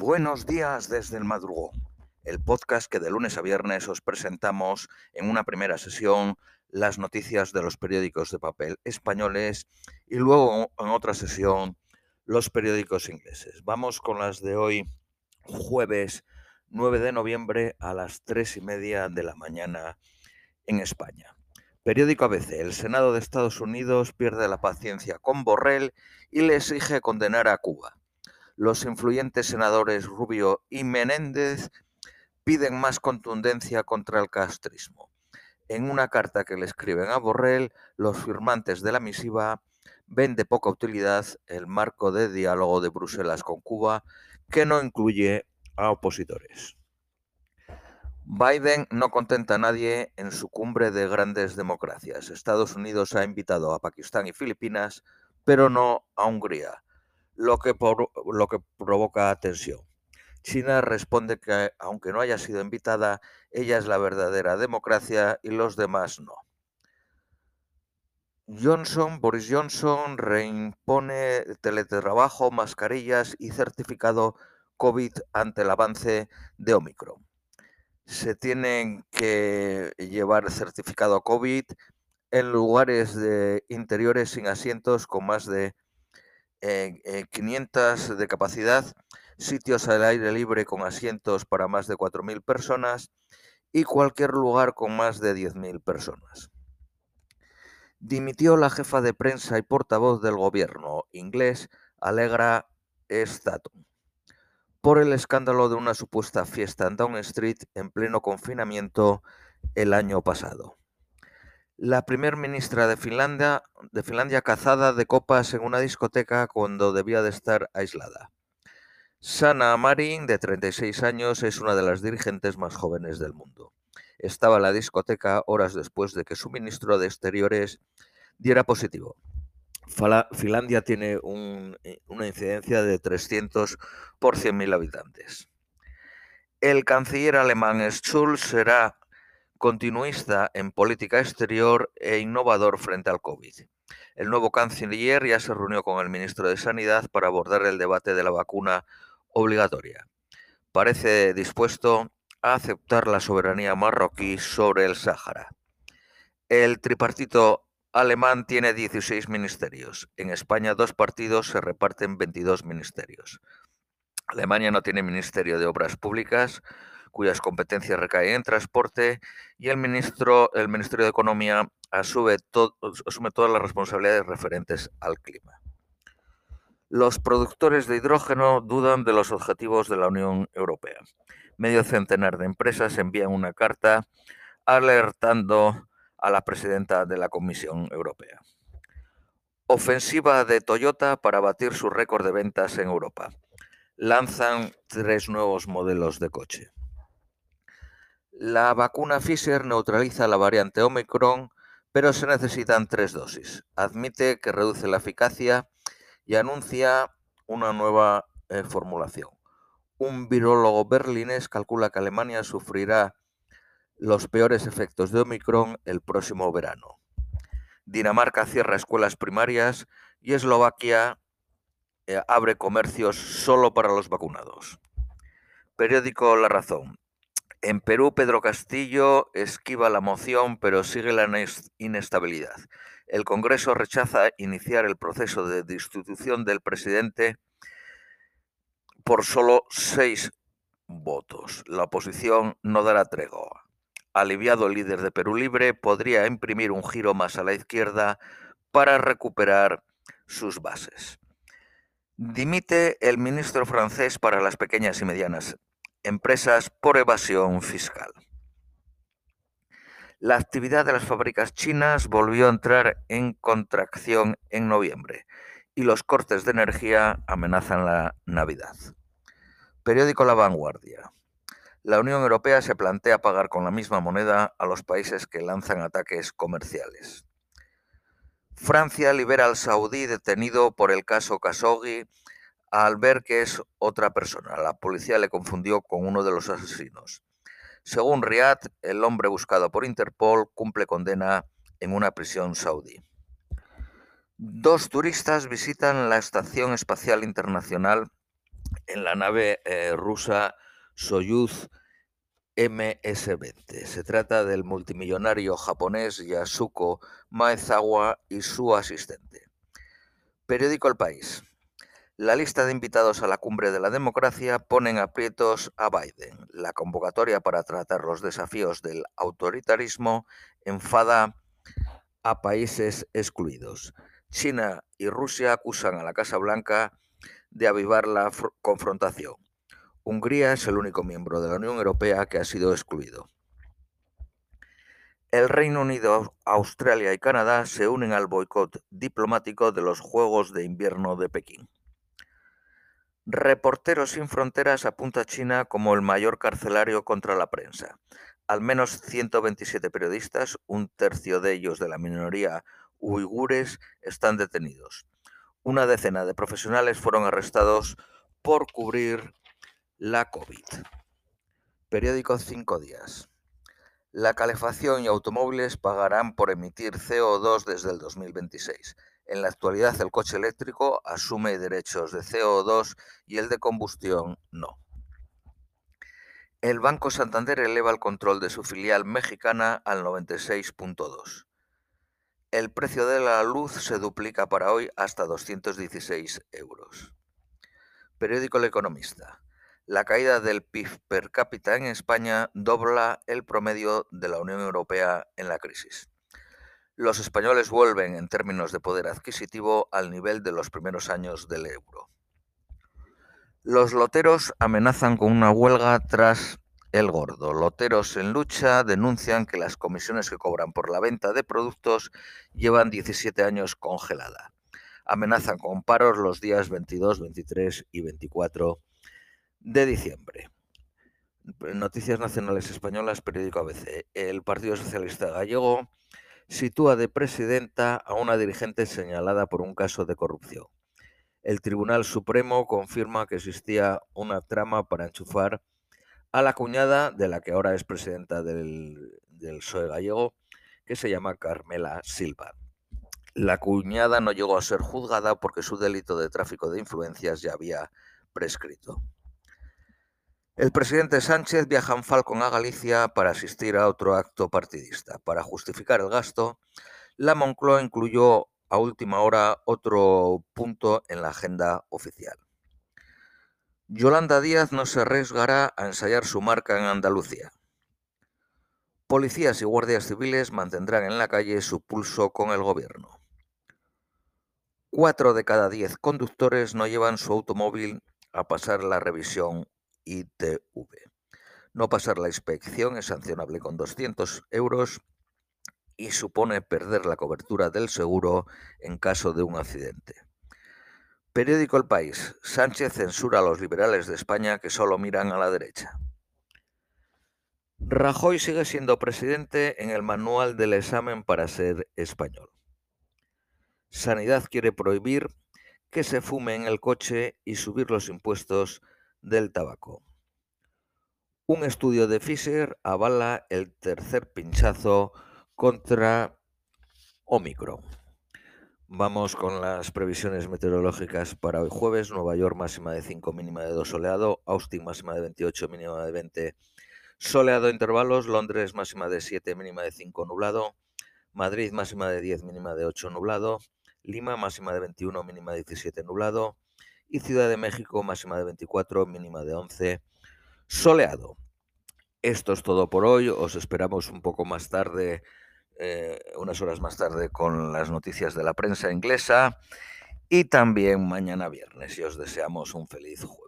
Buenos días desde el madrugón, el podcast que de lunes a viernes os presentamos en una primera sesión las noticias de los periódicos de papel españoles y luego en otra sesión los periódicos ingleses. Vamos con las de hoy, jueves 9 de noviembre a las 3 y media de la mañana en España. Periódico ABC. El Senado de Estados Unidos pierde la paciencia con Borrell y le exige condenar a Cuba los influyentes senadores Rubio y Menéndez piden más contundencia contra el castrismo. En una carta que le escriben a Borrell, los firmantes de la misiva ven de poca utilidad el marco de diálogo de Bruselas con Cuba, que no incluye a opositores. Biden no contenta a nadie en su cumbre de grandes democracias. Estados Unidos ha invitado a Pakistán y Filipinas, pero no a Hungría lo que, lo que provoca tensión. China responde que, aunque no haya sido invitada, ella es la verdadera democracia y los demás no. Johnson, Boris Johnson, reimpone teletrabajo, mascarillas y certificado COVID ante el avance de Omicron. Se tienen que llevar certificado COVID en lugares de interiores sin asientos con más de 500 de capacidad, sitios al aire libre con asientos para más de 4.000 personas y cualquier lugar con más de 10.000 personas. Dimitió la jefa de prensa y portavoz del gobierno inglés, Alegra Staton, por el escándalo de una supuesta fiesta en Down Street en pleno confinamiento el año pasado la primer ministra de Finlandia, de Finlandia cazada de copas en una discoteca cuando debía de estar aislada. Sana Marin, de 36 años, es una de las dirigentes más jóvenes del mundo. Estaba en la discoteca horas después de que su ministro de Exteriores diera positivo. Finlandia tiene eh, una incidencia de 300 por 100.000 habitantes. El canciller alemán Schulz será continuista en política exterior e innovador frente al COVID. El nuevo canciller ya se reunió con el ministro de Sanidad para abordar el debate de la vacuna obligatoria. Parece dispuesto a aceptar la soberanía marroquí sobre el Sáhara. El tripartito alemán tiene 16 ministerios. En España dos partidos se reparten 22 ministerios. Alemania no tiene ministerio de obras públicas, cuyas competencias recaen en transporte, y el, ministro, el Ministerio de Economía asume, asume todas las responsabilidades referentes al clima. Los productores de hidrógeno dudan de los objetivos de la Unión Europea. Medio centenar de empresas envían una carta alertando a la presidenta de la Comisión Europea. Ofensiva de Toyota para batir su récord de ventas en Europa. Lanzan tres nuevos modelos de coche. La vacuna Pfizer neutraliza la variante Omicron, pero se necesitan tres dosis. Admite que reduce la eficacia y anuncia una nueva eh, formulación. Un virólogo berlinés calcula que Alemania sufrirá los peores efectos de Omicron el próximo verano. Dinamarca cierra escuelas primarias y Eslovaquia eh, abre comercios solo para los vacunados. Periódico La Razón. En Perú, Pedro Castillo esquiva la moción, pero sigue la inestabilidad. El Congreso rechaza iniciar el proceso de destitución del presidente por solo seis votos. La oposición no dará tregua. Aliviado el líder de Perú Libre, podría imprimir un giro más a la izquierda para recuperar sus bases. Dimite el ministro francés para las pequeñas y medianas empresas por evasión fiscal. La actividad de las fábricas chinas volvió a entrar en contracción en noviembre y los cortes de energía amenazan la Navidad. Periódico La Vanguardia. La Unión Europea se plantea pagar con la misma moneda a los países que lanzan ataques comerciales. Francia libera al saudí detenido por el caso Khashoggi al ver que es otra persona. La policía le confundió con uno de los asesinos. Según Riyadh, el hombre buscado por Interpol cumple condena en una prisión saudí. Dos turistas visitan la Estación Espacial Internacional en la nave eh, rusa Soyuz MS-20. Se trata del multimillonario japonés Yasuko Maezawa y su asistente. Periódico El País. La lista de invitados a la cumbre de la democracia ponen aprietos a Biden. La convocatoria para tratar los desafíos del autoritarismo enfada a países excluidos. China y Rusia acusan a la Casa Blanca de avivar la confrontación. Hungría es el único miembro de la Unión Europea que ha sido excluido. El Reino Unido, Australia y Canadá se unen al boicot diplomático de los Juegos de Invierno de Pekín. Reporteros sin Fronteras apunta a China como el mayor carcelario contra la prensa. Al menos 127 periodistas, un tercio de ellos de la minoría uigures, están detenidos. Una decena de profesionales fueron arrestados por cubrir la COVID. Periódico Cinco Días. La calefacción y automóviles pagarán por emitir CO2 desde el 2026. En la actualidad el coche eléctrico asume derechos de CO2 y el de combustión no. El Banco Santander eleva el control de su filial mexicana al 96.2. El precio de la luz se duplica para hoy hasta 216 euros. Periódico El Economista. La caída del PIB per cápita en España dobla el promedio de la Unión Europea en la crisis. Los españoles vuelven en términos de poder adquisitivo al nivel de los primeros años del euro. Los loteros amenazan con una huelga tras el gordo. Loteros en lucha denuncian que las comisiones que cobran por la venta de productos llevan 17 años congelada. Amenazan con paros los días 22, 23 y 24 de diciembre. Noticias Nacionales Españolas, periódico ABC. El Partido Socialista Gallego sitúa de presidenta a una dirigente señalada por un caso de corrupción. El Tribunal Supremo confirma que existía una trama para enchufar a la cuñada de la que ahora es presidenta del, del PSOE gallego, que se llama Carmela Silva. La cuñada no llegó a ser juzgada porque su delito de tráfico de influencias ya había prescrito. El presidente Sánchez viaja en Falcon a Galicia para asistir a otro acto partidista. Para justificar el gasto, la Moncloa incluyó a última hora otro punto en la agenda oficial. Yolanda Díaz no se arriesgará a ensayar su marca en Andalucía. Policías y guardias civiles mantendrán en la calle su pulso con el gobierno. Cuatro de cada diez conductores no llevan su automóvil a pasar la revisión ITV. No pasar la inspección es sancionable con 200 euros y supone perder la cobertura del seguro en caso de un accidente. Periódico El País. Sánchez censura a los liberales de España que solo miran a la derecha. Rajoy sigue siendo presidente en el manual del examen para ser español. Sanidad quiere prohibir que se fume en el coche y subir los impuestos del tabaco. Un estudio de Fisher avala el tercer pinchazo contra Omicron. Vamos con las previsiones meteorológicas para hoy jueves. Nueva York máxima de 5, mínima de 2 soleado. Austin máxima de 28, mínima de 20 soleado intervalos. Londres máxima de 7, mínima de 5 nublado. Madrid máxima de 10, mínima de 8 nublado. Lima máxima de 21, mínima de 17 nublado y Ciudad de México máxima de 24, mínima de 11, soleado. Esto es todo por hoy, os esperamos un poco más tarde, eh, unas horas más tarde con las noticias de la prensa inglesa y también mañana viernes y os deseamos un feliz jueves.